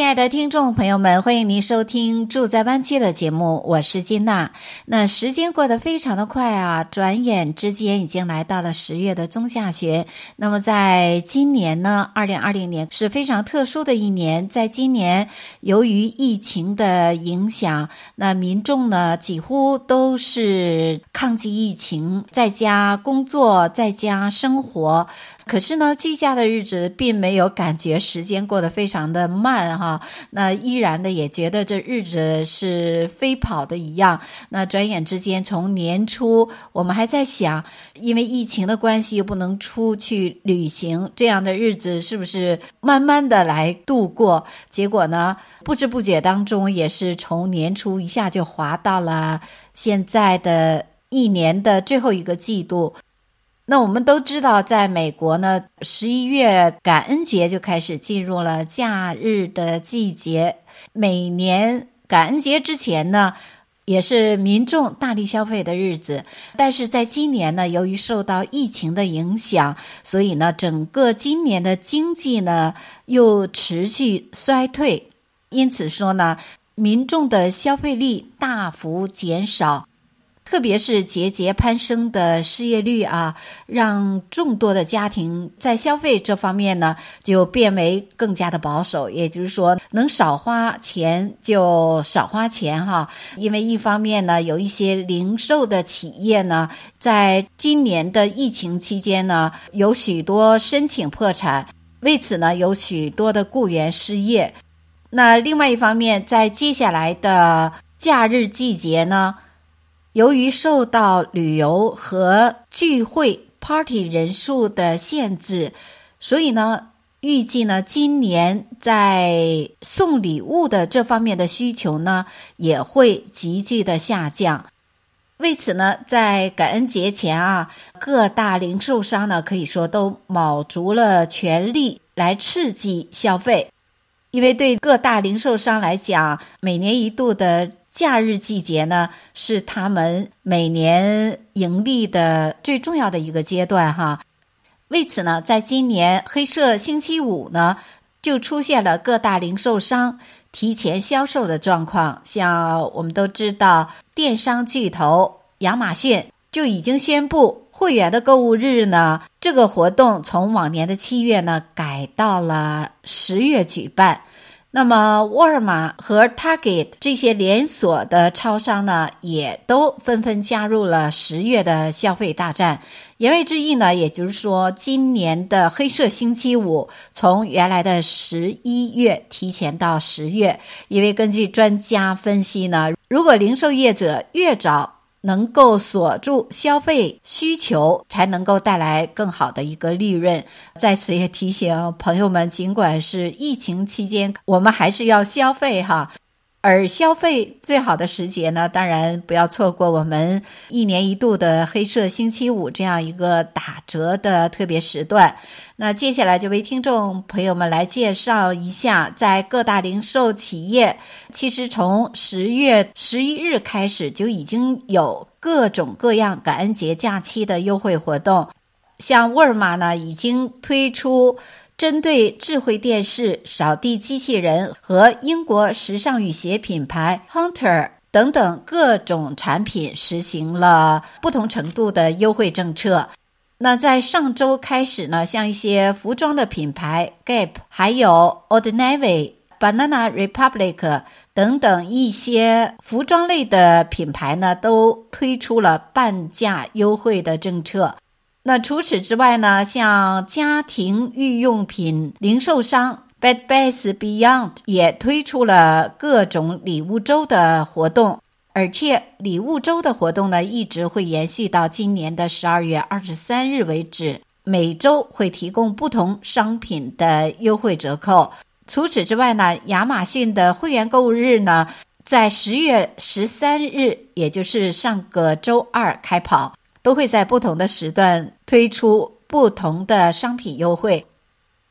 亲爱的听众朋友们，欢迎您收听《住在湾区》的节目，我是金娜。那时间过得非常的快啊，转眼之间已经来到了十月的中下旬。那么在今年呢，二零二零年是非常特殊的一年。在今年，由于疫情的影响，那民众呢几乎都是抗击疫情，在家工作，在家生活。可是呢，居家的日子并没有感觉时间过得非常的慢哈，那依然的也觉得这日子是飞跑的一样。那转眼之间，从年初我们还在想，因为疫情的关系又不能出去旅行，这样的日子是不是慢慢的来度过？结果呢，不知不觉当中，也是从年初一下就滑到了现在的一年的最后一个季度。那我们都知道，在美国呢，十一月感恩节就开始进入了假日的季节。每年感恩节之前呢，也是民众大力消费的日子。但是在今年呢，由于受到疫情的影响，所以呢，整个今年的经济呢又持续衰退。因此说呢，民众的消费力大幅减少。特别是节节攀升的失业率啊，让众多的家庭在消费这方面呢，就变为更加的保守。也就是说，能少花钱就少花钱哈。因为一方面呢，有一些零售的企业呢，在今年的疫情期间呢，有许多申请破产，为此呢，有许多的雇员失业。那另外一方面，在接下来的假日季节呢，由于受到旅游和聚会 party 人数的限制，所以呢，预计呢，今年在送礼物的这方面的需求呢，也会急剧的下降。为此呢，在感恩节前啊，各大零售商呢，可以说都卯足了全力来刺激消费，因为对各大零售商来讲，每年一度的。假日季节呢，是他们每年盈利的最重要的一个阶段哈。为此呢，在今年黑色星期五呢，就出现了各大零售商提前销售的状况。像我们都知道，电商巨头亚马逊就已经宣布，会员的购物日呢，这个活动从往年的七月呢，改到了十月举办。那么，沃尔玛和 Target 这些连锁的超商呢，也都纷纷加入了十月的消费大战。言外之意呢，也就是说，今年的黑色星期五从原来的十一月提前到十月，因为根据专家分析呢，如果零售业者越早，能够锁住消费需求，才能够带来更好的一个利润。在此也提醒朋友们，尽管是疫情期间，我们还是要消费哈。而消费最好的时节呢，当然不要错过我们一年一度的黑色星期五这样一个打折的特别时段。那接下来就为听众朋友们来介绍一下，在各大零售企业，其实从十月十一日开始就已经有各种各样感恩节假期的优惠活动，像沃尔玛呢，已经推出。针对智慧电视、扫地机器人和英国时尚雨鞋品牌 Hunter 等等各种产品，实行了不同程度的优惠政策。那在上周开始呢，像一些服装的品牌 Gap，还有 Old Navy、Banana Republic 等等一些服装类的品牌呢，都推出了半价优惠的政策。那除此之外呢，像家庭日用品零售商 Bed Bath Beyond 也推出了各种礼物周的活动，而且礼物周的活动呢，一直会延续到今年的十二月二十三日为止，每周会提供不同商品的优惠折扣。除此之外呢，亚马逊的会员购物日呢，在十月十三日，也就是上个周二开跑，都会在不同的时段推出不同的商品优惠。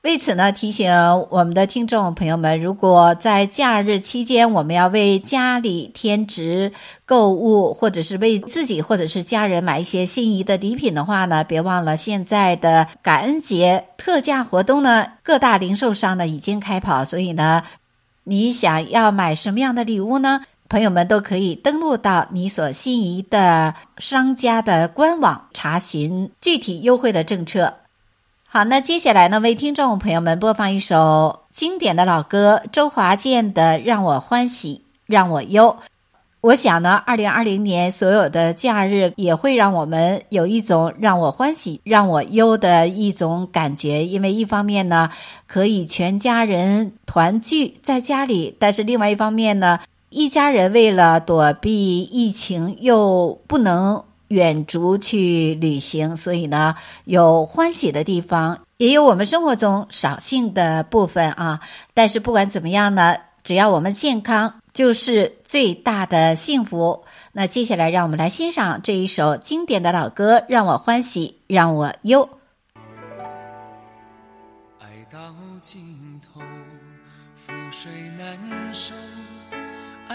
为此呢，提醒我们的听众朋友们，如果在假日期间我们要为家里添置购物，或者是为自己或者是家人买一些心仪的礼品的话呢，别忘了现在的感恩节特价活动呢，各大零售商呢已经开跑，所以呢，你想要买什么样的礼物呢？朋友们都可以登录到你所心仪的商家的官网，查询具体优惠的政策。好，那接下来呢，为听众朋友们播放一首经典的老歌，周华健的《让我欢喜让我忧》。我想呢，二零二零年所有的假日也会让我们有一种让我欢喜让我忧的一种感觉，因为一方面呢，可以全家人团聚在家里，但是另外一方面呢，一家人为了躲避疫情又不能。远足去旅行，所以呢，有欢喜的地方，也有我们生活中扫兴的部分啊。但是不管怎么样呢，只要我们健康，就是最大的幸福。那接下来，让我们来欣赏这一首经典的老歌，让我欢喜，让我忧。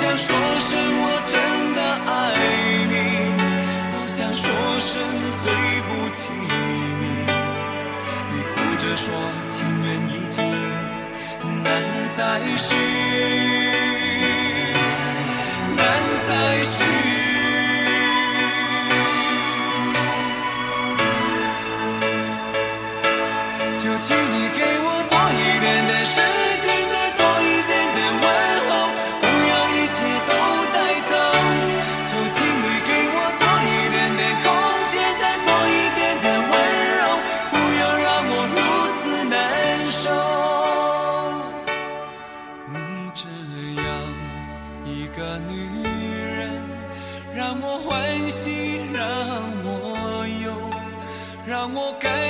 想说声我真的爱你，多想说声对不起你。你哭着说情缘已尽，难再续，让我改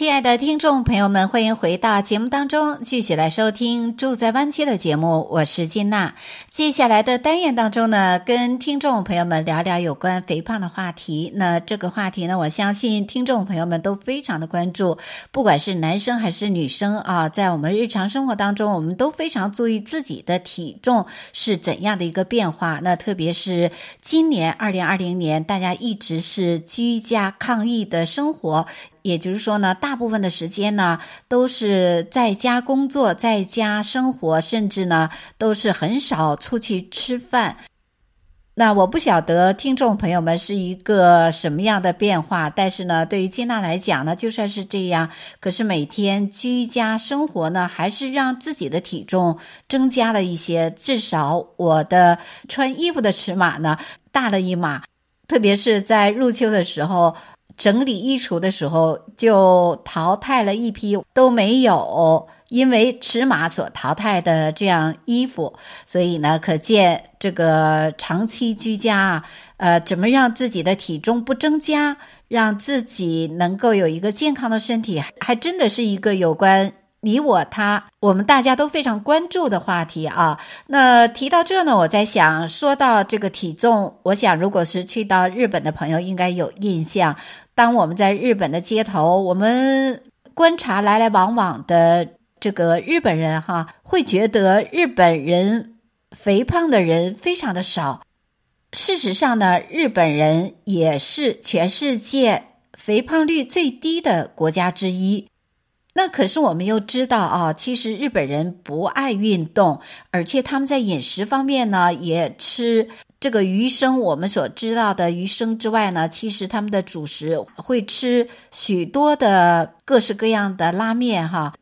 亲爱的听众朋友们，欢迎回到节目当中，继续来收听《住在湾区》的节目。我是金娜。接下来的单元当中呢，跟听众朋友们聊聊有关肥胖的话题。那这个话题呢，我相信听众朋友们都非常的关注，不管是男生还是女生啊，在我们日常生活当中，我们都非常注意自己的体重是怎样的一个变化。那特别是今年二零二零年，大家一直是居家抗疫的生活。也就是说呢，大部分的时间呢都是在家工作，在家生活，甚至呢都是很少出去吃饭。那我不晓得听众朋友们是一个什么样的变化，但是呢，对于金娜来讲呢，就算是这样，可是每天居家生活呢，还是让自己的体重增加了一些。至少我的穿衣服的尺码呢大了一码，特别是在入秋的时候。整理衣橱的时候，就淘汰了一批都没有因为尺码所淘汰的这样衣服，所以呢，可见这个长期居家，呃，怎么让自己的体重不增加，让自己能够有一个健康的身体，还真的是一个有关你我他，我们大家都非常关注的话题啊。那提到这呢，我在想，说到这个体重，我想如果是去到日本的朋友，应该有印象。当我们在日本的街头，我们观察来来往往的这个日本人，哈，会觉得日本人肥胖的人非常的少。事实上呢，日本人也是全世界肥胖率最低的国家之一。那可是我们又知道啊，其实日本人不爱运动，而且他们在饮食方面呢，也吃。这个鱼生，我们所知道的鱼生之外呢，其实他们的主食会吃许多的各式各样的拉面哈。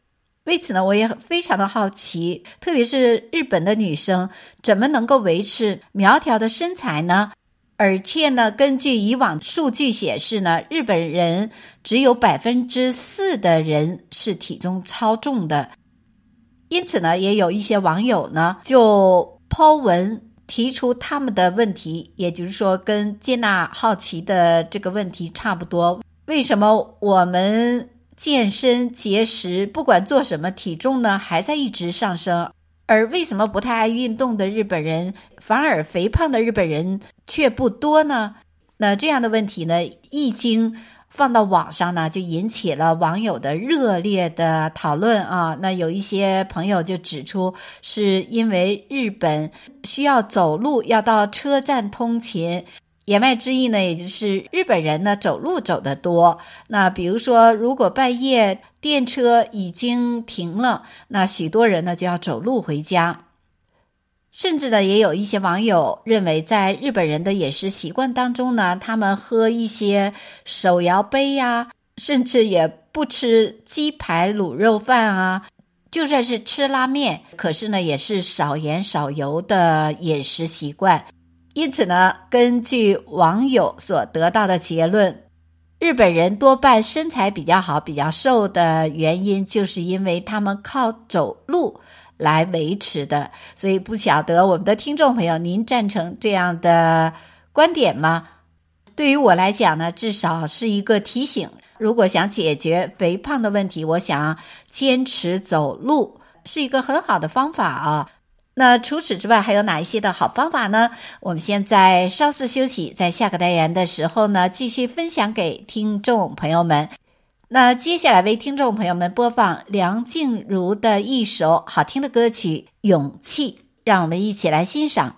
为此呢，我也非常的好奇，特别是日本的女生怎么能够维持苗条的身材呢？而且呢，根据以往数据显示呢，日本人只有百分之四的人是体重超重的。因此呢，也有一些网友呢就抛文。提出他们的问题，也就是说，跟接纳好奇的这个问题差不多。为什么我们健身节食，不管做什么，体重呢还在一直上升？而为什么不太爱运动的日本人，反而肥胖的日本人却不多呢？那这样的问题呢，一经放到网上呢，就引起了网友的热烈的讨论啊。那有一些朋友就指出，是因为日本需要走路，要到车站通勤。言外之意呢，也就是日本人呢走路走得多。那比如说，如果半夜电车已经停了，那许多人呢就要走路回家。甚至呢，也有一些网友认为，在日本人的饮食习惯当中呢，他们喝一些手摇杯呀，甚至也不吃鸡排卤肉饭啊，就算是吃拉面，可是呢，也是少盐少油的饮食习惯。因此呢，根据网友所得到的结论，日本人多半身材比较好、比较瘦的原因，就是因为他们靠走路。来维持的，所以不晓得我们的听众朋友，您赞成这样的观点吗？对于我来讲呢，至少是一个提醒。如果想解决肥胖的问题，我想坚持走路是一个很好的方法啊。那除此之外，还有哪一些的好方法呢？我们现在稍事休息，在下个单元的时候呢，继续分享给听众朋友们。那接下来为听众朋友们播放梁静茹的一首好听的歌曲《勇气》，让我们一起来欣赏。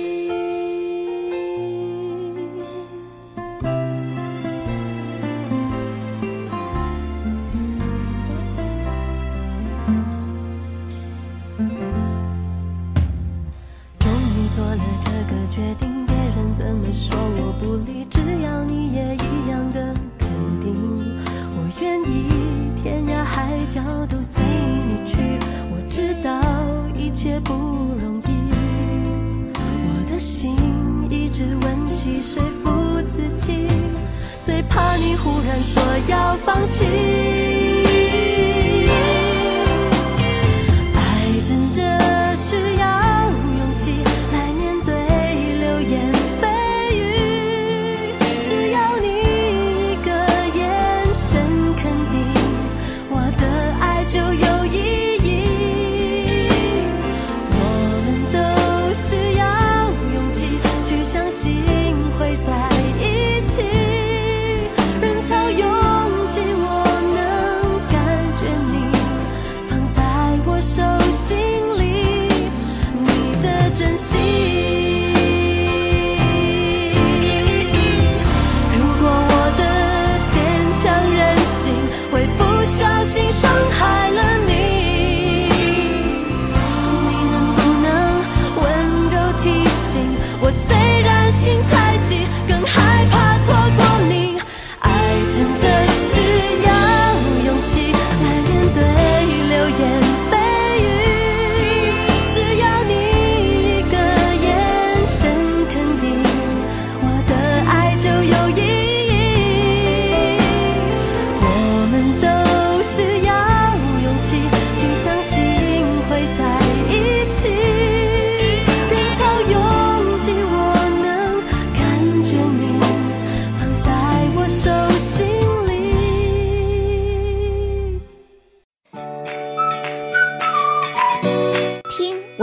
心一直温习说服自己，最怕你忽然说要放弃。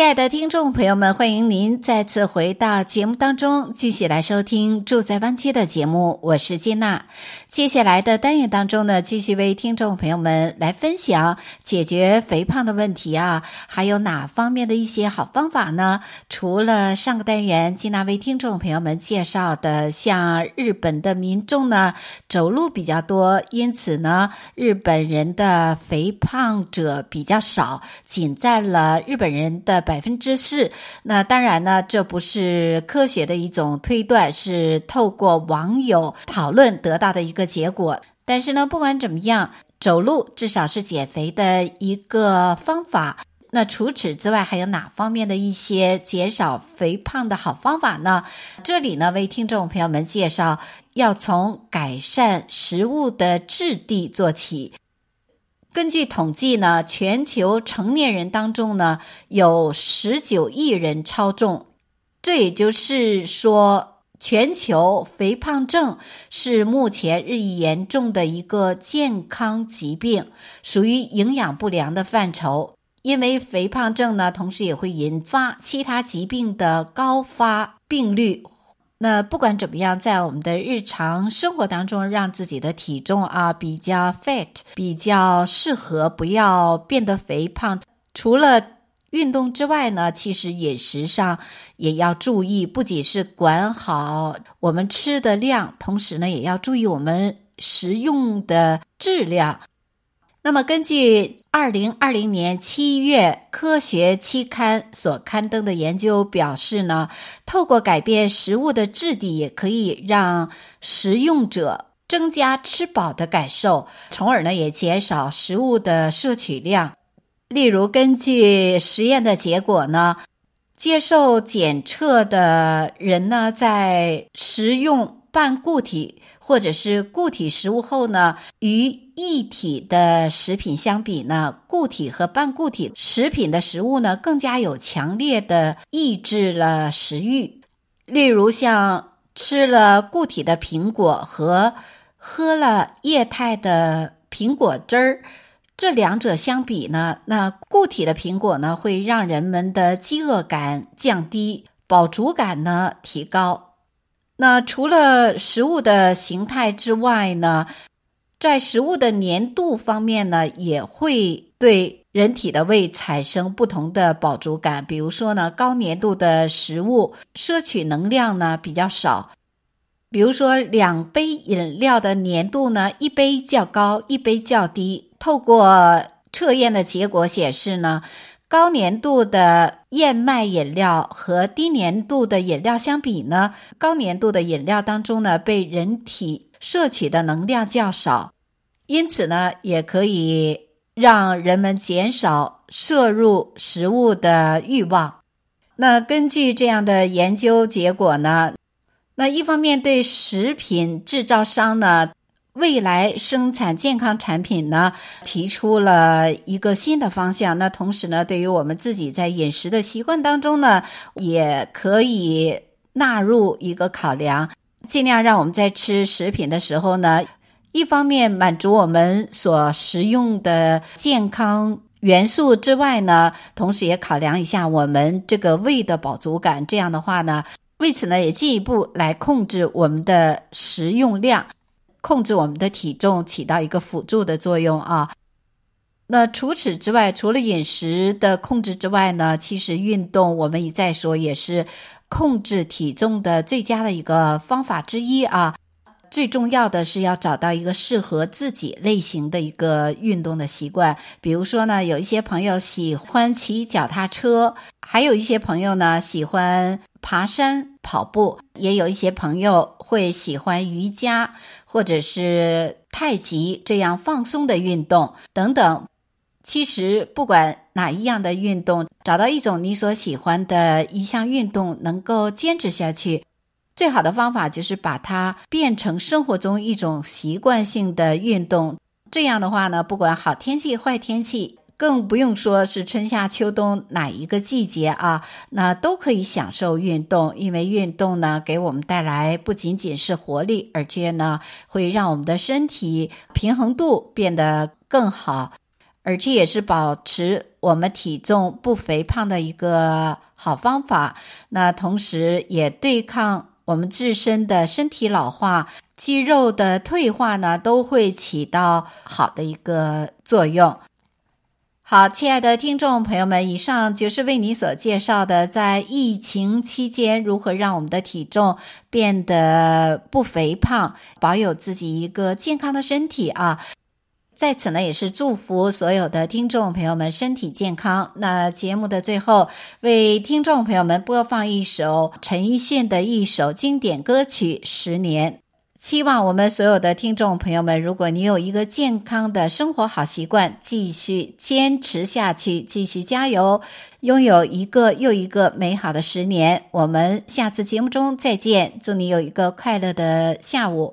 亲爱的听众朋友们，欢迎您再次回到节目当中，继续来收听《住在湾区》的节目。我是金娜。接下来的单元当中呢，继续为听众朋友们来分享解决肥胖的问题啊，还有哪方面的一些好方法呢？除了上个单元金娜为听众朋友们介绍的，像日本的民众呢走路比较多，因此呢，日本人的肥胖者比较少，仅占了日本人的百分之四。那当然呢，这不是科学的一种推断，是透过网友讨论得到的一个结果。但是呢，不管怎么样，走路至少是减肥的一个方法。那除此之外，还有哪方面的一些减少肥胖的好方法呢？这里呢，为听众朋友们介绍，要从改善食物的质地做起。根据统计呢，全球成年人当中呢，有十九亿人超重，这也就是说，全球肥胖症是目前日益严重的一个健康疾病，属于营养不良的范畴。因为肥胖症呢，同时也会引发其他疾病的高发病率。那不管怎么样，在我们的日常生活当中，让自己的体重啊比较 fat，比较适合，不要变得肥胖。除了运动之外呢，其实饮食上也要注意，不仅是管好我们吃的量，同时呢，也要注意我们食用的质量。那么，根据二零二零年七月科学期刊所刊登的研究表示呢，透过改变食物的质地，也可以让食用者增加吃饱的感受，从而呢，也减少食物的摄取量。例如，根据实验的结果呢，接受检测的人呢，在食用半固体或者是固体食物后呢，与液体的食品相比呢，固体和半固体食品的食物呢，更加有强烈的抑制了食欲。例如，像吃了固体的苹果和喝了液态的苹果汁儿。这两者相比呢，那固体的苹果呢，会让人们的饥饿感降低，饱足感呢提高。那除了食物的形态之外呢，在食物的粘度方面呢，也会对人体的胃产生不同的饱足感。比如说呢，高粘度的食物摄取能量呢比较少。比如说，两杯饮料的粘度呢，一杯较高，一杯较低。透过测验的结果显示呢，高粘度的燕麦饮料和低粘度的饮料相比呢，高粘度的饮料当中呢，被人体摄取的能量较少，因此呢，也可以让人们减少摄入食物的欲望。那根据这样的研究结果呢，那一方面对食品制造商呢，未来生产健康产品呢，提出了一个新的方向。那同时呢，对于我们自己在饮食的习惯当中呢，也可以纳入一个考量，尽量让我们在吃食品的时候呢，一方面满足我们所食用的健康元素之外呢，同时也考量一下我们这个胃的饱足感。这样的话呢，为此呢，也进一步来控制我们的食用量。控制我们的体重，起到一个辅助的作用啊。那除此之外，除了饮食的控制之外呢，其实运动我们一再说也是控制体重的最佳的一个方法之一啊。最重要的是要找到一个适合自己类型的一个运动的习惯。比如说呢，有一些朋友喜欢骑脚踏车，还有一些朋友呢喜欢爬山、跑步，也有一些朋友会喜欢瑜伽或者是太极这样放松的运动等等。其实不管哪一样的运动，找到一种你所喜欢的一项运动，能够坚持下去。最好的方法就是把它变成生活中一种习惯性的运动。这样的话呢，不管好天气、坏天气，更不用说是春夏秋冬哪一个季节啊，那都可以享受运动。因为运动呢，给我们带来不仅仅是活力，而且呢，会让我们的身体平衡度变得更好，而且也是保持我们体重不肥胖的一个好方法。那同时也对抗。我们自身的身体老化、肌肉的退化呢，都会起到好的一个作用。好，亲爱的听众朋友们，以上就是为你所介绍的，在疫情期间如何让我们的体重变得不肥胖，保有自己一个健康的身体啊。在此呢，也是祝福所有的听众朋友们身体健康。那节目的最后，为听众朋友们播放一首陈奕迅的一首经典歌曲《十年》。希望我们所有的听众朋友们，如果你有一个健康的生活好习惯，继续坚持下去，继续加油，拥有一个又一个美好的十年。我们下次节目中再见，祝你有一个快乐的下午。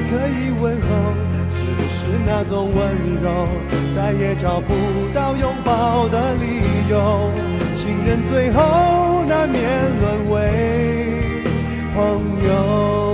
可以问候，只是那种温柔，再也找不到拥抱的理由。情人最后难免沦为朋友。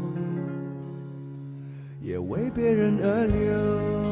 也为别人而流。